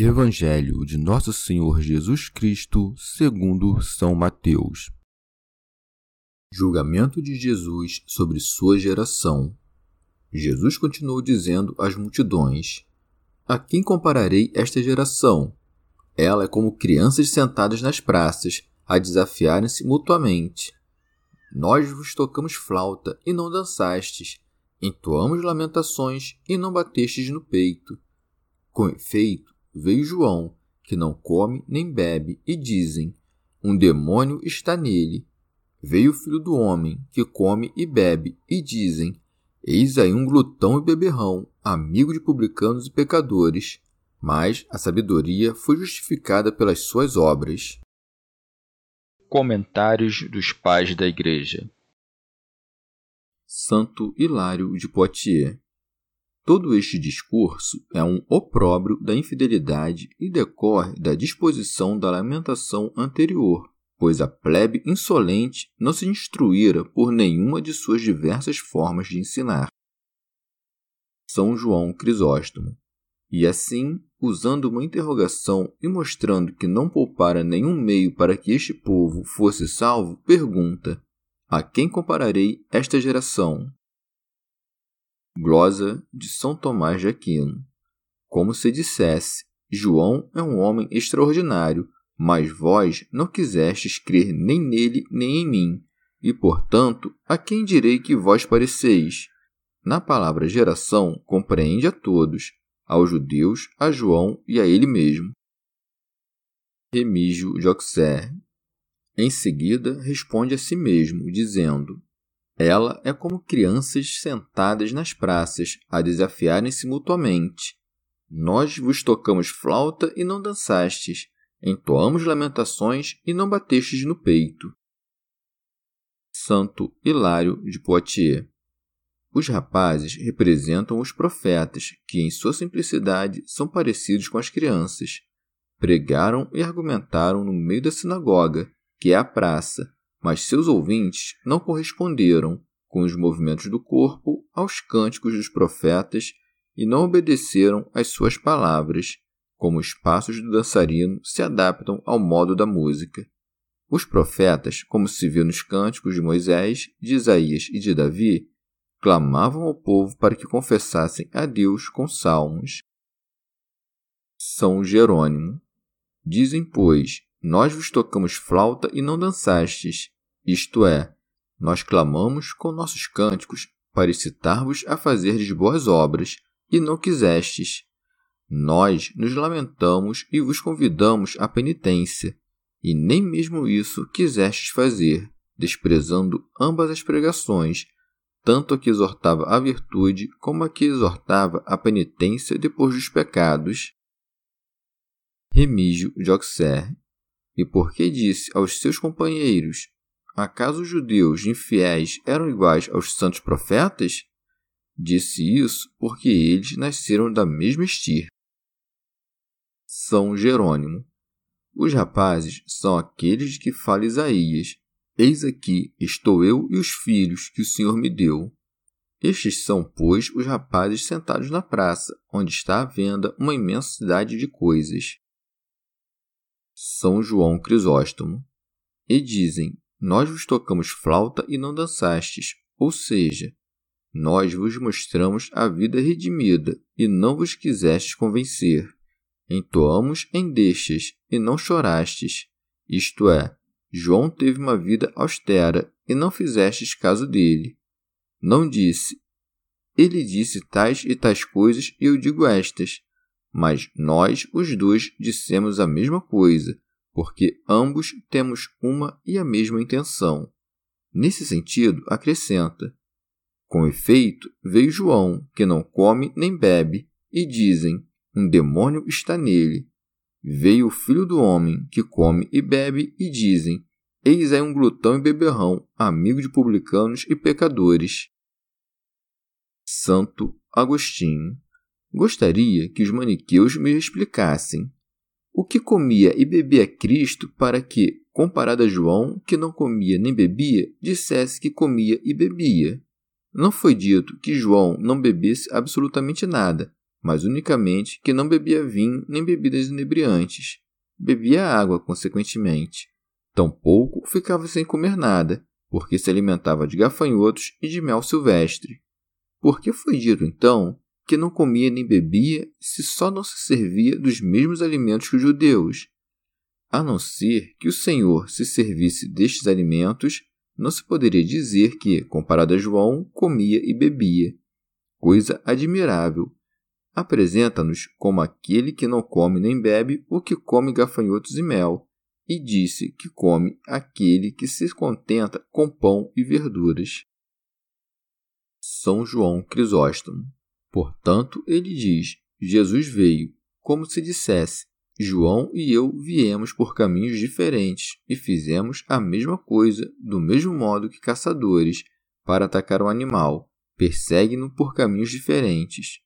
Evangelho de Nosso Senhor Jesus Cristo, segundo São Mateus. Julgamento de Jesus sobre sua geração. Jesus continuou dizendo às multidões: A quem compararei esta geração? Ela é como crianças sentadas nas praças, a desafiarem-se mutuamente. Nós vos tocamos flauta e não dançastes, entoamos lamentações e não batestes no peito. Com efeito, veio João, que não come nem bebe, e dizem: Um demônio está nele. Veio o filho do homem, que come e bebe, e dizem: Eis aí um glutão e beberrão, amigo de publicanos e pecadores. Mas a sabedoria foi justificada pelas suas obras. Comentários dos Pais da Igreja Santo Hilário de Poitiers Todo este discurso é um opróbrio da infidelidade e decorre da disposição da lamentação anterior, pois a plebe insolente não se instruíra por nenhuma de suas diversas formas de ensinar. São João Crisóstomo. E assim, usando uma interrogação e mostrando que não poupara nenhum meio para que este povo fosse salvo, pergunta: A quem compararei esta geração? Glosa de São Tomás de Aquino. Como se dissesse: João é um homem extraordinário, mas vós não quisestes crer nem nele nem em mim, e portanto, a quem direi que vós pareceis? Na palavra geração, compreende a todos, aos judeus, a João e a ele mesmo. Remígio Auxerre. Em seguida, responde a si mesmo, dizendo: ela é como crianças sentadas nas praças, a desafiarem-se mutuamente. Nós vos tocamos flauta e não dançastes, entoamos lamentações e não batestes no peito. Santo Hilário de Poitiers Os rapazes representam os profetas, que em sua simplicidade são parecidos com as crianças. Pregaram e argumentaram no meio da sinagoga, que é a praça, mas seus ouvintes não corresponderam com os movimentos do corpo aos cânticos dos profetas e não obedeceram às suas palavras, como os passos do dançarino se adaptam ao modo da música. Os profetas, como se vê nos cânticos de Moisés, de Isaías e de Davi, clamavam ao povo para que confessassem a Deus com salmos. São Jerônimo. Dizem, pois, nós vos tocamos flauta e não dançastes, isto é, nós clamamos com nossos cânticos para excitar-vos a fazerdes boas obras, e não quisestes. Nós nos lamentamos e vos convidamos à penitência, e nem mesmo isso quisestes fazer, desprezando ambas as pregações, tanto a que exortava a virtude como a que exortava a penitência depois dos pecados. Remígio de Auxerre e porque disse aos seus companheiros: Acaso os judeus infiéis eram iguais aos santos profetas? Disse isso porque eles nasceram da mesma estirpe. São Jerônimo. Os rapazes são aqueles de que fala Isaías. Eis aqui estou eu e os filhos que o Senhor me deu. Estes são, pois, os rapazes sentados na praça, onde está à venda uma imensidade de coisas. São João Crisóstomo. E dizem: Nós vos tocamos flauta e não dançastes, ou seja, nós vos mostramos a vida redimida e não vos quisestes convencer. entoamos em deixas e não chorastes. Isto é, João teve uma vida austera e não fizestes caso dele. Não disse, ele disse tais e tais coisas e eu digo estas. Mas nós, os dois, dissemos a mesma coisa, porque ambos temos uma e a mesma intenção. Nesse sentido, acrescenta: Com efeito, veio João, que não come nem bebe, e dizem: Um demônio está nele. Veio o filho do homem, que come e bebe, e dizem: Eis aí um glutão e beberrão, amigo de publicanos e pecadores. Santo Agostinho. Gostaria que os maniqueus me explicassem o que comia e bebia Cristo para que, comparado a João, que não comia nem bebia, dissesse que comia e bebia. Não foi dito que João não bebesse absolutamente nada, mas unicamente que não bebia vinho nem bebidas inebriantes. Bebia água, consequentemente. Tampouco ficava sem comer nada, porque se alimentava de gafanhotos e de mel silvestre. Por que foi dito, então, que não comia nem bebia se só não se servia dos mesmos alimentos que os judeus? A não ser que o Senhor se servisse destes alimentos, não se poderia dizer que, comparado a João, comia e bebia. Coisa admirável. Apresenta-nos como aquele que não come nem bebe o que come gafanhotos e mel, e disse que come aquele que se contenta com pão e verduras. São João Crisóstomo. Portanto, ele diz: Jesus veio, como se dissesse: João e eu viemos por caminhos diferentes e fizemos a mesma coisa, do mesmo modo que caçadores, para atacar o animal. Persegue-no por caminhos diferentes.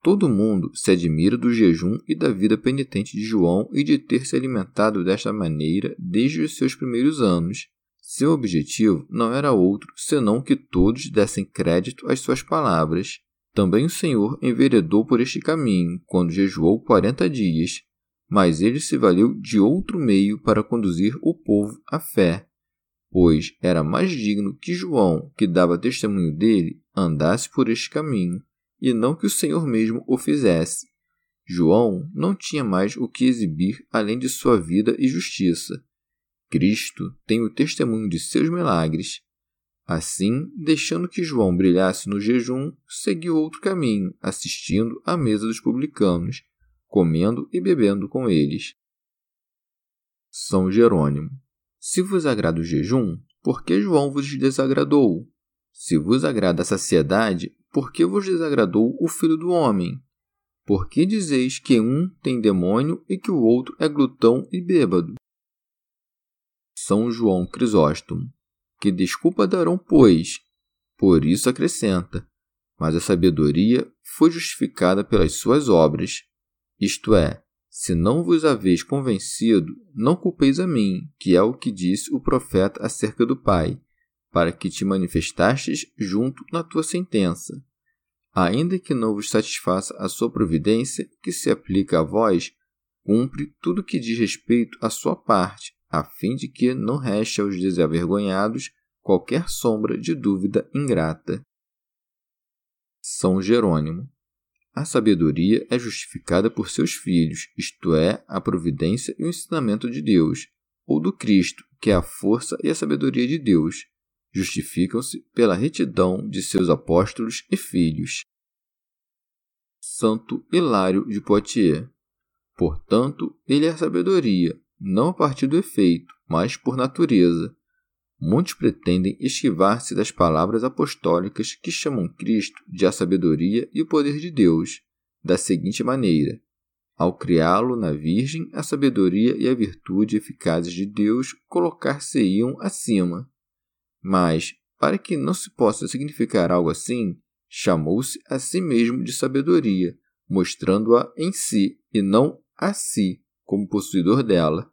Todo mundo se admira do jejum e da vida penitente de João e de ter se alimentado desta maneira desde os seus primeiros anos. Seu objetivo não era outro senão que todos dessem crédito às suas palavras. Também o Senhor enveredou por este caminho quando jejuou quarenta dias, mas ele se valeu de outro meio para conduzir o povo à fé, pois era mais digno que João, que dava testemunho dele, andasse por este caminho, e não que o Senhor mesmo o fizesse. João não tinha mais o que exibir além de sua vida e justiça Cristo tem o testemunho de seus milagres. Assim, deixando que João brilhasse no jejum, seguiu outro caminho, assistindo à mesa dos publicanos, comendo e bebendo com eles. São Jerônimo. Se vos agrada o jejum, por que João vos desagradou? Se vos agrada a saciedade, por que vos desagradou o filho do homem? Por que dizeis que um tem demônio e que o outro é glutão e bêbado? são João Crisóstomo. Que desculpa darão, pois? Por isso acrescenta: Mas a sabedoria foi justificada pelas suas obras. Isto é, se não vos haveis convencido, não culpeis a mim, que é o que disse o profeta acerca do Pai, para que te manifestastes junto na tua sentença. Ainda que não vos satisfaça a sua providência, que se aplica a vós, cumpre tudo que diz respeito à sua parte, a fim de que não reste aos desavergonhados qualquer sombra de dúvida ingrata. São Jerônimo. A sabedoria é justificada por seus filhos, isto é, a providência e o ensinamento de Deus, ou do Cristo, que é a força e a sabedoria de Deus. Justificam-se pela retidão de seus apóstolos e filhos. Santo Hilário de Poitiers. Portanto, ele é a sabedoria, não a partir do efeito, mas por natureza. Muitos pretendem esquivar-se das palavras apostólicas que chamam Cristo de a sabedoria e o poder de Deus, da seguinte maneira: ao criá-lo na Virgem, a sabedoria e a virtude eficazes de Deus colocar-se-iam acima. Mas, para que não se possa significar algo assim, chamou-se a si mesmo de sabedoria, mostrando-a em si e não a si, como possuidor dela.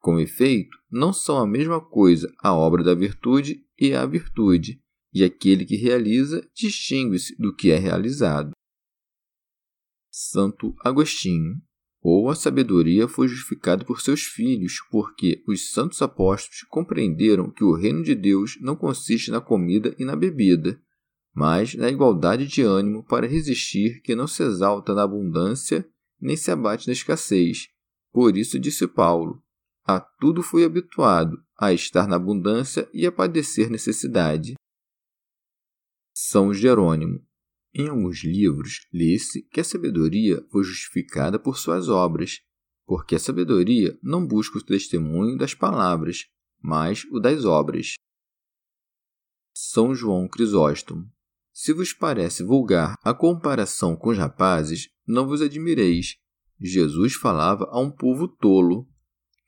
Com efeito, não são a mesma coisa a obra da virtude e a virtude, e aquele que realiza distingue-se do que é realizado. Santo Agostinho. Ou a sabedoria foi justificada por seus filhos, porque os santos apóstolos compreenderam que o reino de Deus não consiste na comida e na bebida, mas na igualdade de ânimo para resistir que não se exalta na abundância nem se abate na escassez. Por isso disse Paulo: A tudo fui habituado, a estar na abundância e a padecer necessidade. São Jerônimo. Em alguns livros, lê-se que a sabedoria foi justificada por suas obras, porque a sabedoria não busca o testemunho das palavras, mas o das obras. São João Crisóstomo. Se vos parece vulgar a comparação com os rapazes, não vos admireis. Jesus falava a um povo tolo.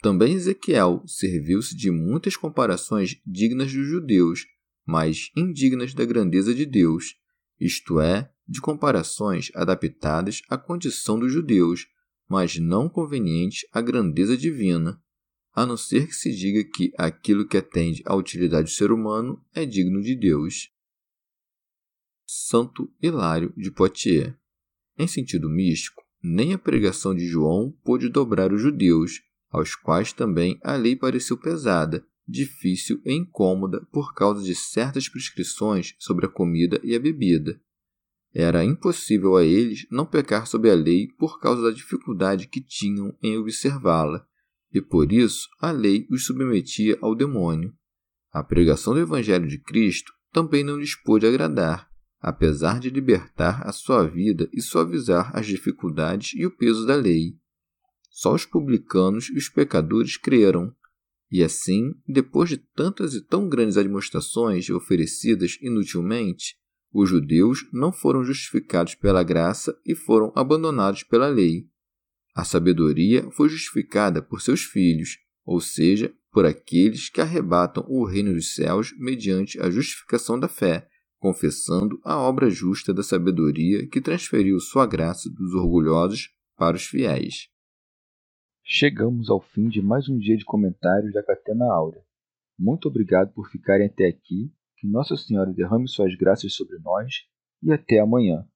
Também Ezequiel serviu-se de muitas comparações dignas dos judeus, mas indignas da grandeza de Deus, isto é, de comparações adaptadas à condição dos judeus, mas não convenientes à grandeza divina a não ser que se diga que aquilo que atende à utilidade do ser humano é digno de Deus. Santo Hilário de Poitiers. Em sentido místico, nem a pregação de João pôde dobrar os judeus, aos quais também a lei pareceu pesada, difícil e incômoda por causa de certas prescrições sobre a comida e a bebida. Era impossível a eles não pecar sob a lei por causa da dificuldade que tinham em observá-la e por isso a lei os submetia ao demônio. A pregação do Evangelho de Cristo também não lhes pôde agradar, apesar de libertar a sua vida e suavizar as dificuldades e o peso da lei. Só os publicanos e os pecadores creram, e assim, depois de tantas e tão grandes admoestações oferecidas inutilmente, os judeus não foram justificados pela graça e foram abandonados pela lei. A sabedoria foi justificada por seus filhos, ou seja, por aqueles que arrebatam o reino dos céus mediante a justificação da fé, confessando a obra justa da sabedoria que transferiu sua graça dos orgulhosos para os fiéis. Chegamos ao fim de mais um dia de comentários da Catena Áurea. Muito obrigado por ficarem até aqui, que Nossa Senhora derrame suas graças sobre nós e até amanhã.